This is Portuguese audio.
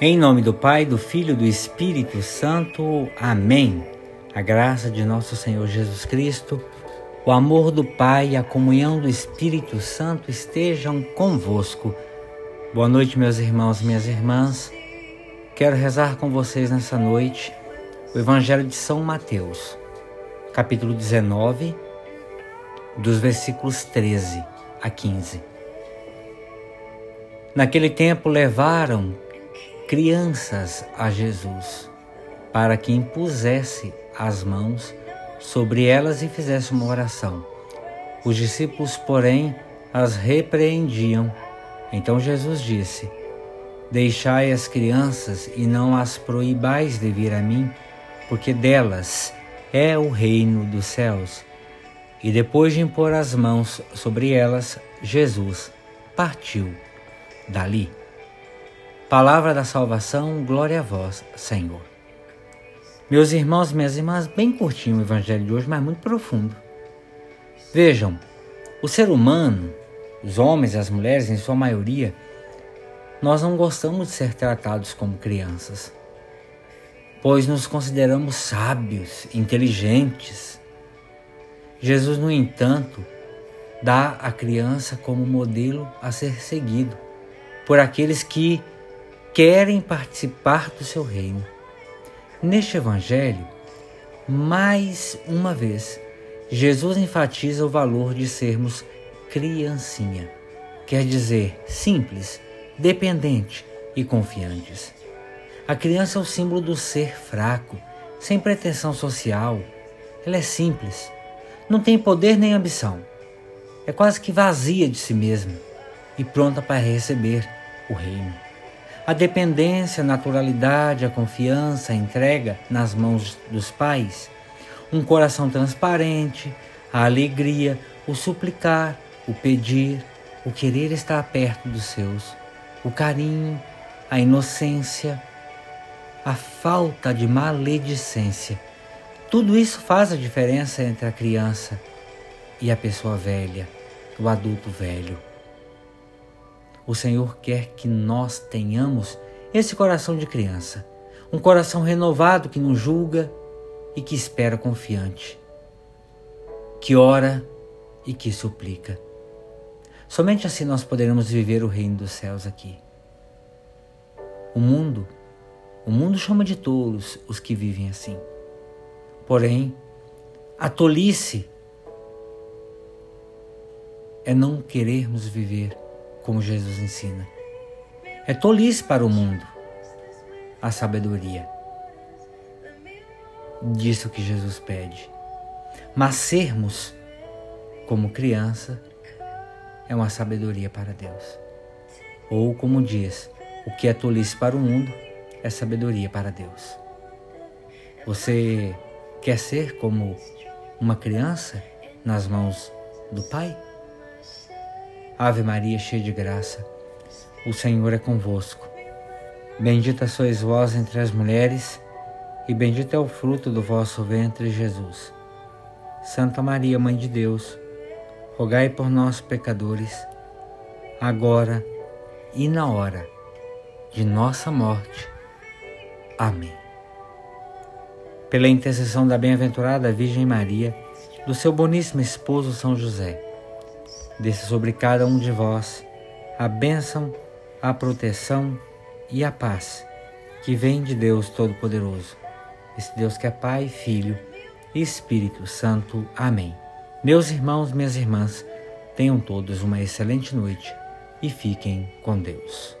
Em nome do Pai, do Filho e do Espírito Santo. Amém. A graça de nosso Senhor Jesus Cristo, o amor do Pai e a comunhão do Espírito Santo estejam convosco. Boa noite, meus irmãos e minhas irmãs. Quero rezar com vocês nessa noite o Evangelho de São Mateus, capítulo 19, dos versículos 13 a 15. Naquele tempo levaram crianças a Jesus, para que impusesse as mãos sobre elas e fizesse uma oração. Os discípulos, porém, as repreendiam. Então Jesus disse: Deixai as crianças e não as proibais de vir a mim, porque delas é o reino dos céus. E depois de impor as mãos sobre elas, Jesus partiu dali. Palavra da salvação, glória a vós, Senhor. Meus irmãos minhas irmãs, bem curtinho o evangelho de hoje, mas muito profundo. Vejam, o ser humano, os homens e as mulheres, em sua maioria, nós não gostamos de ser tratados como crianças, pois nos consideramos sábios, inteligentes. Jesus, no entanto, dá a criança como modelo a ser seguido por aqueles que querem participar do seu reino. Neste Evangelho, mais uma vez, Jesus enfatiza o valor de sermos criancinha, quer dizer, simples, dependente e confiantes. A criança é o símbolo do ser fraco, sem pretensão social. Ela é simples, não tem poder nem ambição. É quase que vazia de si mesma e pronta para receber o reino. A dependência, a naturalidade, a confiança, a entrega nas mãos dos pais, um coração transparente, a alegria, o suplicar, o pedir, o querer estar perto dos seus, o carinho, a inocência, a falta de maledicência. Tudo isso faz a diferença entre a criança e a pessoa velha, o adulto velho. O Senhor quer que nós tenhamos esse coração de criança, um coração renovado que não julga e que espera confiante, que ora e que suplica. Somente assim nós poderemos viver o reino dos céus aqui. O mundo, o mundo chama de tolos os que vivem assim. Porém, a tolice é não querermos viver como Jesus ensina. É tolice para o mundo a sabedoria. Disso que Jesus pede. Mas sermos como criança é uma sabedoria para Deus. Ou, como diz, o que é tolice para o mundo é sabedoria para Deus. Você quer ser como uma criança nas mãos do Pai? Ave Maria, cheia de graça, o Senhor é convosco. Bendita sois vós entre as mulheres, e bendito é o fruto do vosso ventre, Jesus. Santa Maria, Mãe de Deus, rogai por nós, pecadores, agora e na hora de nossa morte. Amém. Pela intercessão da bem-aventurada Virgem Maria, do seu boníssimo esposo São José, Desça sobre cada um de vós a bênção, a proteção e a paz que vem de Deus Todo-Poderoso. Esse Deus que é Pai, Filho e Espírito Santo. Amém. Meus irmãos, minhas irmãs, tenham todos uma excelente noite e fiquem com Deus.